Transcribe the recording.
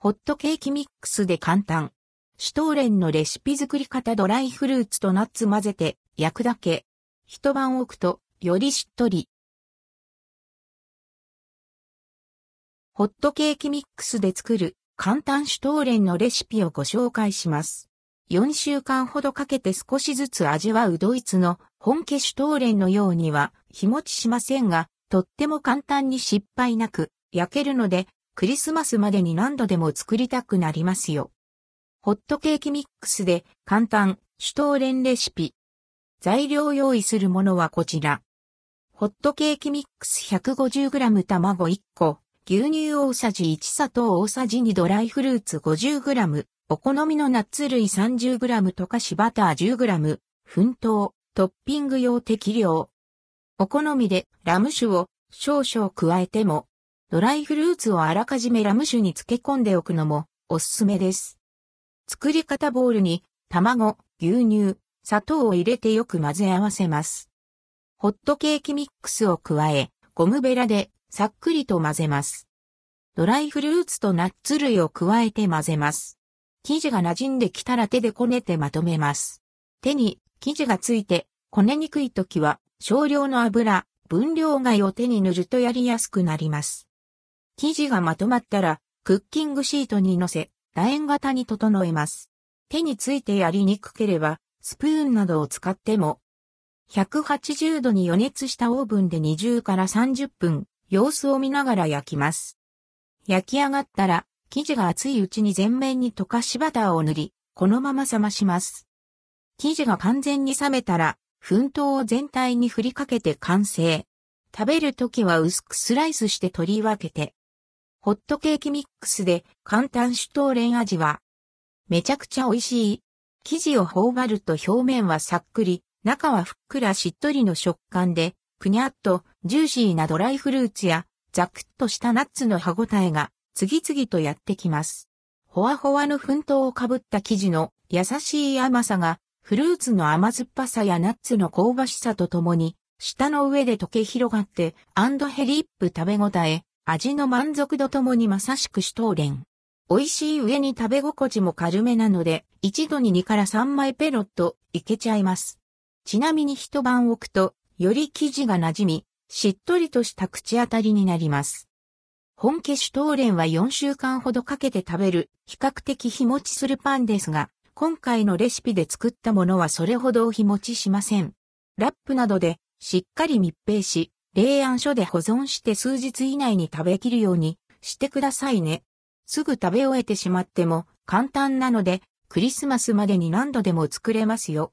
ホットケーキミックスで簡単。シュトーレンのレシピ作り方ドライフルーツとナッツ混ぜて焼くだけ。一晩置くとよりしっとり。ホットケーキミックスで作る簡単シュトーレンのレシピをご紹介します。4週間ほどかけて少しずつ味わうドイツの本家シュトーレンのようには日持ちしませんが、とっても簡単に失敗なく焼けるので、クリスマスまでに何度でも作りたくなりますよ。ホットケーキミックスで簡単シュトーレンレシピ。材料用意するものはこちら。ホットケーキミックス 150g 卵1個、牛乳大さじ1砂糖大さじ2ドライフルーツ 50g、お好みのナッツ類 30g 溶かしバター 10g、粉糖、トッピング用適量。お好みでラム酒を少々加えても、ドライフルーツをあらかじめラム酒に漬け込んでおくのもおすすめです。作り方ボウルに卵、牛乳、砂糖を入れてよく混ぜ合わせます。ホットケーキミックスを加え、ゴムベラでさっくりと混ぜます。ドライフルーツとナッツ類を加えて混ぜます。生地が馴染んできたら手でこねてまとめます。手に生地がついてこねにくい時は少量の油、分量外を手に塗るとやりやすくなります。生地がまとまったらクッキングシートに乗せ、楕円型に整えます。手についてやりにくければスプーンなどを使っても180度に予熱したオーブンで20から30分、様子を見ながら焼きます。焼き上がったら、生地が熱いうちに全面に溶かしバターを塗り、このまま冷まします。生地が完全に冷めたら、粉糖を全体に振りかけて完成。食べるときは薄くスライスして取り分けて。ホットケーキミックスで簡単シュトーレン味は、めちゃくちゃ美味しい。生地を頬張ると表面はさっくり、中はふっくらしっとりの食感で、くにゃっとジューシーなドライフルーツやザクッとしたナッツの歯ごたえが次々とやってきます。ほわほわの粉糖をかぶった生地の優しい甘さがフルーツの甘酸っぱさやナッツの香ばしさとともに舌の上で溶け広がってアンドヘリップ食べ応え、味の満足度ともにまさしくシュトーレン。美味しい上に食べ心地も軽めなので、一度に2から3枚ペロッといけちゃいます。ちなみに一晩置くと、より生地が馴染み、しっとりとした口当たりになります。本家シュトーレンは4週間ほどかけて食べる比較的日持ちするパンですが、今回のレシピで作ったものはそれほど日持ちしません。ラップなどでしっかり密閉し、冷暗所で保存して数日以内に食べきるようにしてくださいね。すぐ食べ終えてしまっても簡単なのでクリスマスまでに何度でも作れますよ。